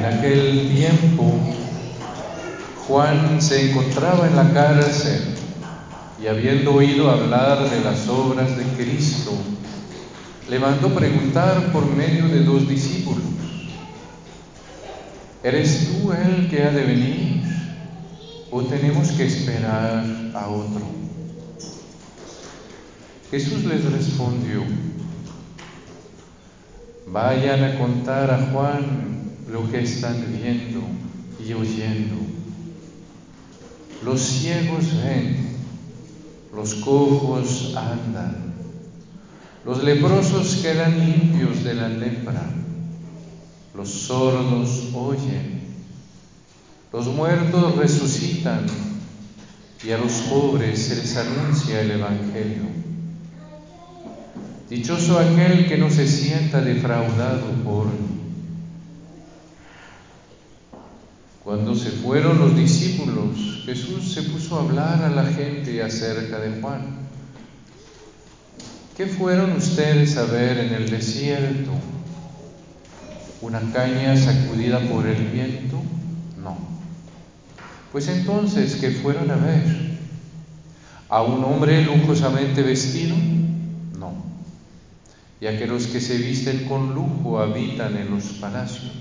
En aquel tiempo, Juan se encontraba en la cárcel y habiendo oído hablar de las obras de Cristo, le mandó preguntar por medio de dos discípulos, ¿eres tú el que ha de venir o tenemos que esperar a otro? Jesús les respondió, vayan a contar a Juan lo que están viendo y oyendo. Los ciegos ven, los cojos andan, los leprosos quedan limpios de la lepra, los sordos oyen, los muertos resucitan y a los pobres se les anuncia el Evangelio. Dichoso aquel que no se sienta defraudado por mí. Cuando se fueron los discípulos, Jesús se puso a hablar a la gente acerca de Juan. ¿Qué fueron ustedes a ver en el desierto? ¿Una caña sacudida por el viento? No. Pues entonces, ¿qué fueron a ver? ¿A un hombre lujosamente vestido? No. Ya que los que se visten con lujo habitan en los palacios.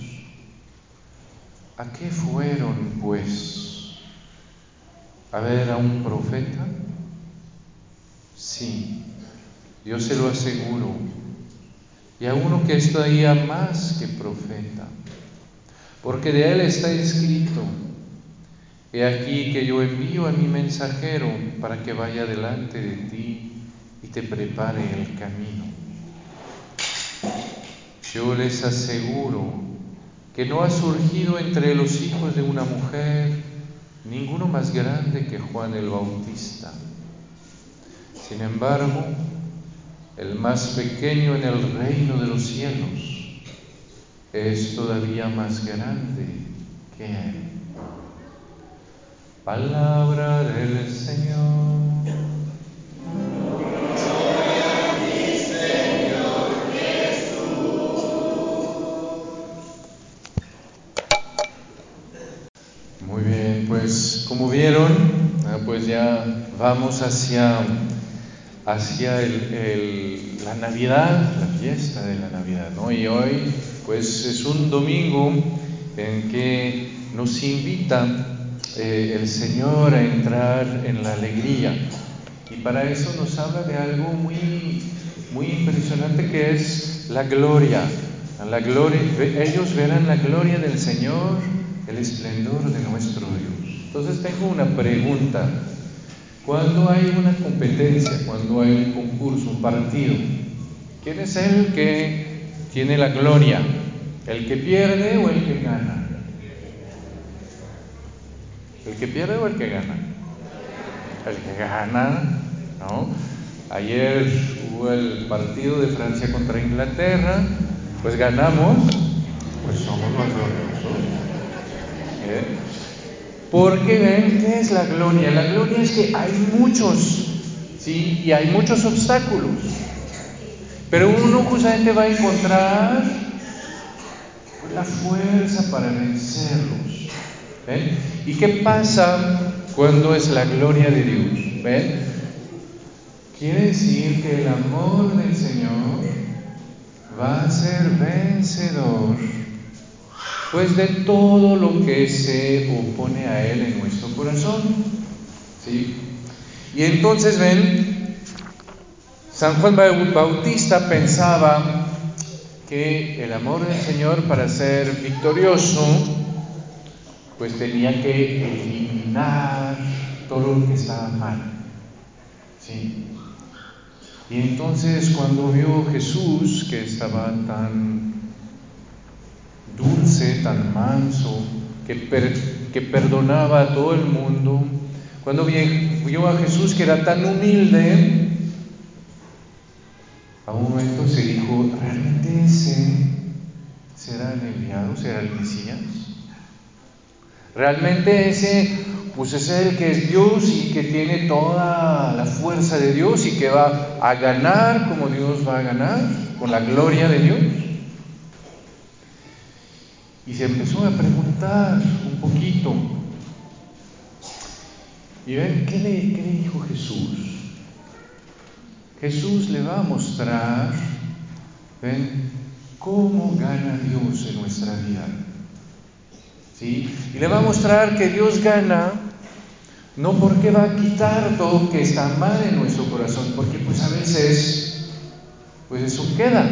¿A qué fueron, pues? ¿A ver a un profeta? Sí, yo se lo aseguro. Y a uno que es más que profeta. Porque de él está escrito, he aquí que yo envío a mi mensajero para que vaya delante de ti y te prepare el camino. Yo les aseguro que no ha surgido entre los hijos de una mujer ninguno más grande que Juan el Bautista. Sin embargo, el más pequeño en el reino de los cielos es todavía más grande que él. Palabra del Señor. Vamos hacia, hacia la Navidad, la fiesta de la Navidad, ¿no? Hoy, pues es un domingo en que nos invita eh, el Señor a entrar en la alegría. Y para eso nos habla de algo muy, muy impresionante que es la gloria. La gloria. Ellos verán la gloria del Señor, el esplendor de nuestro Dios. Entonces tengo una pregunta. Cuando hay una competencia, cuando hay un concurso, un partido, ¿quién es el que tiene la gloria? ¿El que pierde o el que gana? ¿El que pierde o el que gana? El que gana, ¿no? Ayer hubo el partido de Francia contra Inglaterra, pues ganamos, pues somos los gloriosos. ¿Eh? Porque ven qué es la gloria. La gloria es que hay muchos, ¿sí? Y hay muchos obstáculos. Pero uno justamente va a encontrar la fuerza para vencerlos. ¿Ven? ¿Y qué pasa cuando es la gloria de Dios? ¿Ven? Quiere decir que el amor del Señor va a ser vencedor pues de todo lo que se opone a Él en nuestro corazón. ¿sí? Y entonces ven, San Juan Bautista pensaba que el amor del Señor para ser victorioso, pues tenía que eliminar todo lo que estaba mal. ¿sí? Y entonces cuando vio Jesús que estaba tan tan manso, que, perdonaba a todo el mundo, cuando vio a Jesús que era tan humilde, a un momento se dijo, ¿realmente ese será el enviado, será el Mesías? ¿Realmente ese, pues es el que es Dios y que tiene toda la fuerza de Dios y que va a ganar como Dios va a ganar, con la gloria de Dios? Y se empezó a preguntar un poquito. Y ven, ¿qué le, qué le dijo Jesús? Jesús le va a mostrar, ven, cómo gana Dios en nuestra vida. ¿Sí? Y le va a mostrar que Dios gana no porque va a quitar todo que está mal en nuestro corazón, porque pues a veces, pues eso queda,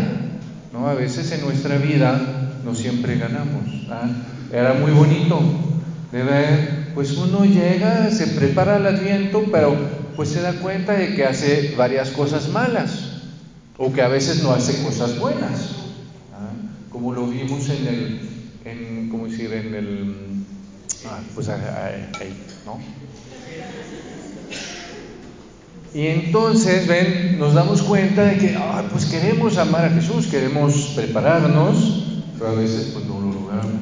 ¿no? A veces en nuestra vida no siempre ganamos. ¿ah? Era muy bonito de ver, pues uno llega, se prepara el adviento, pero pues se da cuenta de que hace varias cosas malas, o que a veces no hace cosas buenas como lo vimos en el, en, ¿cómo decir? En el, ah, pues ahí, ¿no? Y entonces, ven, nos damos cuenta de que, ah, pues queremos amar a Jesús, queremos prepararnos, pero a veces pues no lo logramos.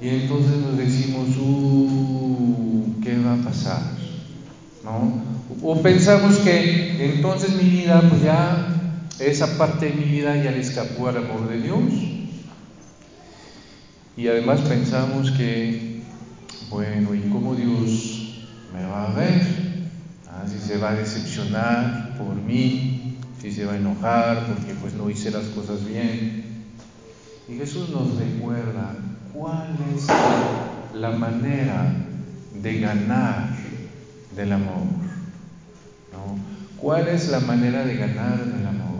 Y entonces nos decimos, uh, ¿qué va a pasar? O pensamos que entonces mi vida pues ya esa parte de mi vida ya le escapó al amor de Dios. Y además pensamos que, bueno, ¿y cómo Dios me va a ver? Ah, si se va a decepcionar por mí, si se va a enojar porque pues no hice las cosas bien. Y Jesús nos recuerda cuál es la manera de ganar del amor. ¿Cuál es la manera de ganar del amor?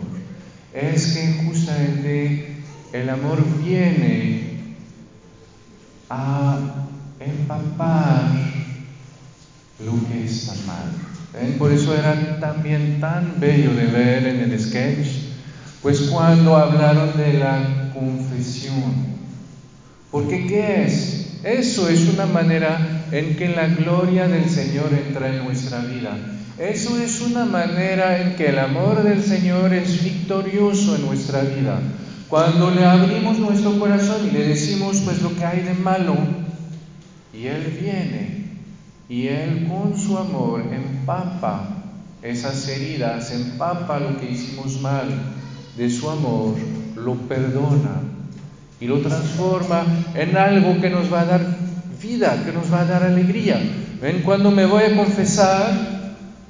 es que justamente el amor viene a empapar lo que está mal. Por eso era también tan bello de ver en el sketch, pues cuando hablaron de la confesión. Porque ¿qué es? Eso es una manera en que la gloria del Señor entra en nuestra vida. Eso es una manera en que el amor del Señor es victorioso en nuestra vida. Cuando le abrimos nuestro corazón y le decimos pues lo que hay de malo, y Él viene y Él con su amor empapa esas heridas, empapa lo que hicimos mal de su amor, lo perdona y lo transforma en algo que nos va a dar vida, que nos va a dar alegría. ¿Ven? Cuando me voy a confesar,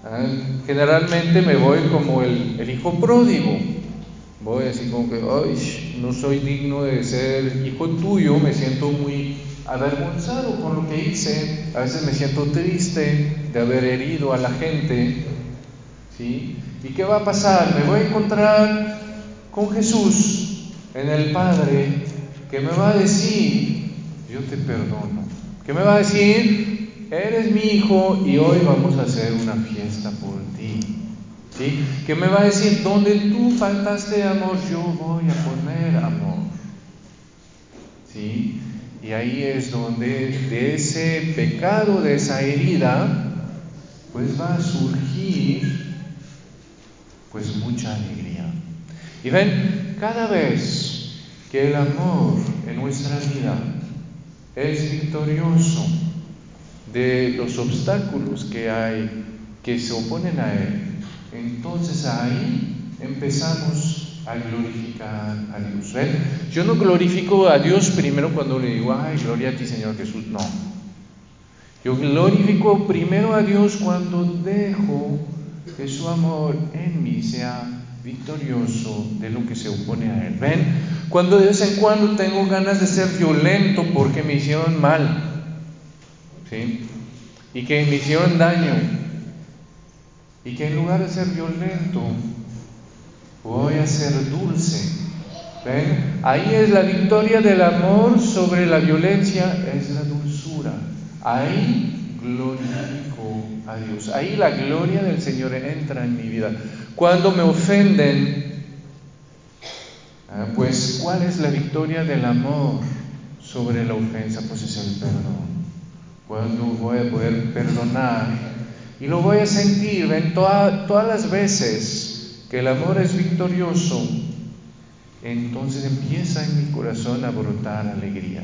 Ah, generalmente me voy como el, hijo pródigo. Voy así como que, ay, no soy digno de ser hijo tuyo, me siento muy avergonzado por lo que hice, a veces me siento triste de haber herido a la gente. ¿sí? ¿Y qué va a pasar? Me voy a encontrar con Jesús en el Padre que me va a decir, yo te perdono. ¿Qué me va a decir? eres mi hijo y hoy vamos a hacer una fiesta por ti. ¿Sí? ¿Qué me va a decir? Donde tú faltaste amor, yo voy a poner amor. ¿Sí? Y ahí es donde de ese pecado, de esa herida, pues va a surgir pues mucha alegría. Y ven, cada vez que el amor en nuestra vida es victorioso, de los obstáculos que hay que se oponen a Él, entonces ahí empezamos a glorificar a Dios. Yo no glorifico a Dios primero cuando le digo, ay, gloria a ti Señor Jesús, no. Yo glorifico primero a Dios cuando dejo que su amor en mí sea victorioso de lo que se opone a Él. ¿Ven? Cuando de vez en cuando tengo ganas de ser violento porque me hicieron mal, y que me hicieron daño, y que en lugar de ser violento, voy a ser dulce. ¿Ven? Ahí es la victoria del amor sobre la violencia, es la dulzura. Ahí glorifico a Dios. Ahí la gloria del Señor entra en mi vida. Cuando me ofenden, ah, pues ¿cuál es la victoria del amor sobre la ofensa? Pues es el perdón cuando voy a poder perdonar y lo voy a sentir en todas las veces que el amor es victorioso, entonces empieza en mi corazón a brotar alegría.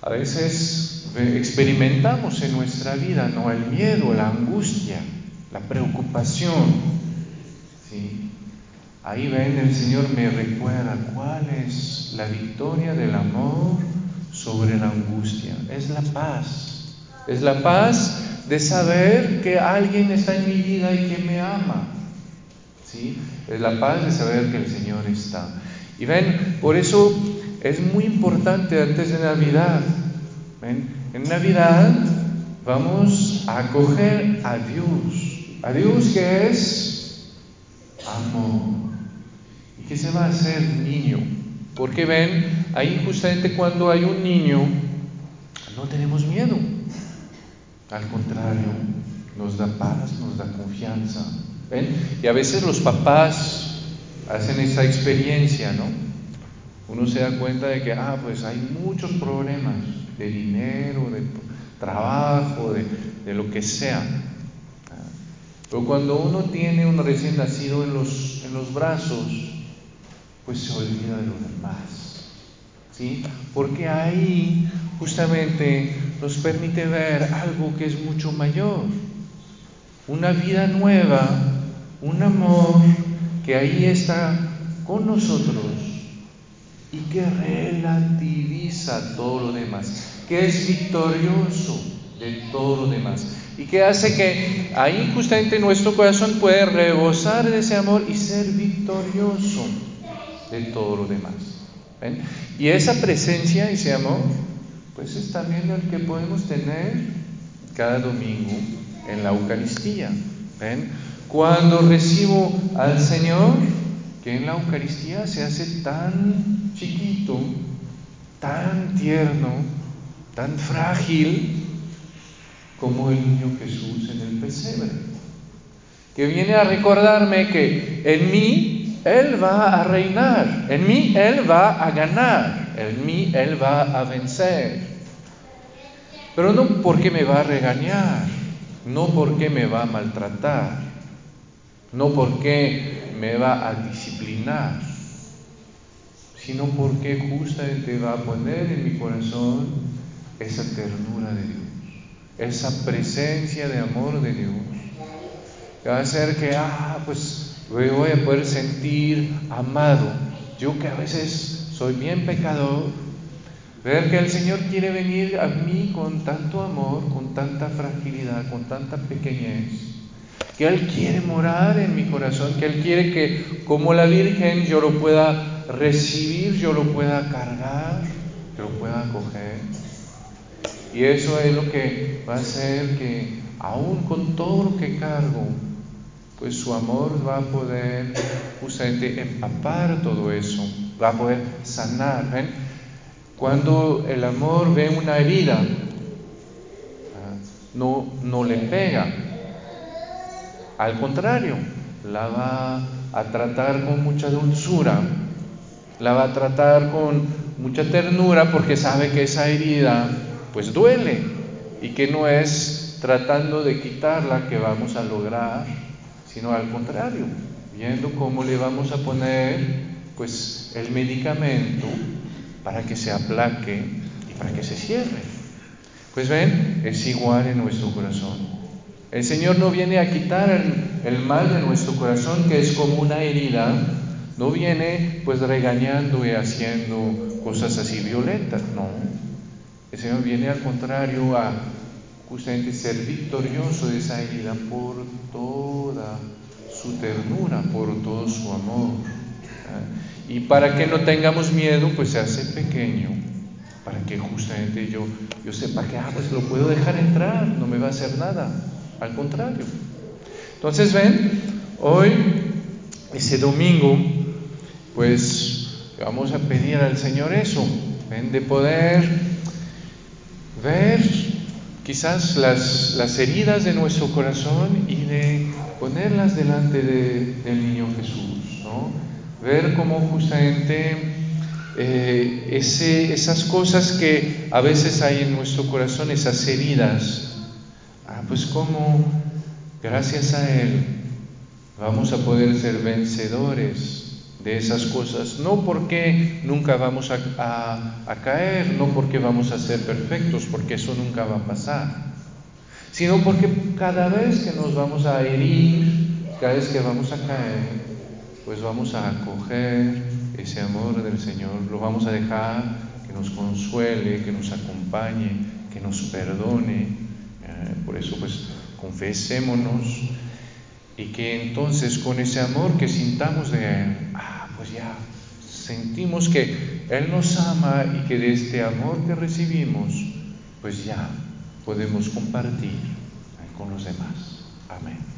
A veces experimentamos en nuestra vida ¿no? el miedo, la angustia, la preocupación. ¿sí? ahí ven, el Señor me recuerda cuál es la victoria del amor sobre la angustia. Es la paz. Es la paz de saber que alguien está en mi vida y que me ama. ¿Sí? Es la paz de saber que el Señor está. Y ven, por eso es muy importante antes de Navidad. ¿ven? En Navidad vamos a acoger a Dios. A Dios que es amor. Y que se va a hacer niño. Porque ven, ahí justamente cuando hay un niño, no tenemos miedo. Al contrario, nos da paz, nos da confianza. ¿Ven? Y a veces los papás hacen esa experiencia, ¿no? Uno se da cuenta de que, ah, pues hay muchos problemas de dinero, de trabajo, de, de lo que sea. Pero cuando uno tiene un recién nacido en los, en los brazos, pues se olvida de lo demás. ¿Sí? Porque ahí justamente nos permite ver algo que es mucho mayor. Una vida nueva, un amor que ahí está con nosotros y que relativiza todo lo demás, que es victorioso de todo lo demás y que hace que ahí justamente nuestro corazón puede rebosar de ese amor y ser victorioso de todo lo demás. Y esa presencia, ese amor, pues es también el que podemos tener cada domingo en la Eucaristía. Cuando recibo al Señor, que en la Eucaristía se hace tan chiquito, tan tierno, tan frágil, como el niño Jesús en el pesebre, que viene a recordarme que en mí Él va a reinar, en mí Él va a ganar, en mí Él va a vencer. Pero no porque me va a regañar, no porque me va a maltratar, no porque me va a disciplinar, sino porque justamente va a poner en mi corazón esa ternura de Dios esa presencia de amor de Dios, que va a hacer que, ah, pues me voy a poder sentir amado. Yo que a veces soy bien pecador, ver que el Señor quiere venir a mí con tanto amor, con tanta fragilidad, con tanta pequeñez, que Él quiere morar en mi corazón, que Él quiere que como la Virgen yo lo pueda recibir, yo lo pueda cargar, yo lo pueda acoger. Y eso es lo que va a hacer que, aún con todo lo que cargo, pues su amor va a poder justamente empapar todo eso, va a poder sanar. Cuando el amor ve una herida, ah, no, no le pega, al contrario, la va a tratar con mucha dulzura, la va a tratar con mucha ternura porque sabe que esa herida pues duele y que no es tratando de quitarla que vamos a lograr, sino al contrario, viendo cómo le vamos a poner pues el medicamento para que se aplaque y para que se cierre. Pues ven, es igual en nuestro corazón. El Señor no viene a quitar el, el, mal de nuestro corazón, que es como una herida, no viene pues regañando y haciendo cosas así violentas, no. El Señor viene al contrario a justamente ser victorioso de esa herida por toda su ternura, por todo su amor. Y para que no tengamos miedo, pues se hace pequeño, para que justamente yo, yo sepa que, ah, pues lo puedo dejar entrar, no me va a hacer nada, al contrario. Entonces, ven, hoy, ese domingo, pues vamos a pedir al Señor eso, ven, de poder ver quizás las, las heridas de nuestro corazón y de ponerlas delante de, del niño Jesús, ¿no? Ver cómo justamente eh, esas cosas que a veces hay en nuestro corazón, esas heridas, ah, pues como gracias a Él vamos a poder ser vencedores de esas cosas, no porque nunca vamos a, caer, no porque vamos a ser perfectos, porque eso nunca va a pasar, sino porque cada vez que nos vamos a herir, cada vez que vamos a caer, pues vamos a acoger ese amor del Señor, lo vamos a dejar que nos consuele, que nos acompañe, que nos perdone. Eh, por eso pues confesémonos y que entonces con ese amor que sintamos de Él, pues ya sentimos que Él nos ama y que de este amor que recibimos, pues ya podemos compartir con los demás. Amén.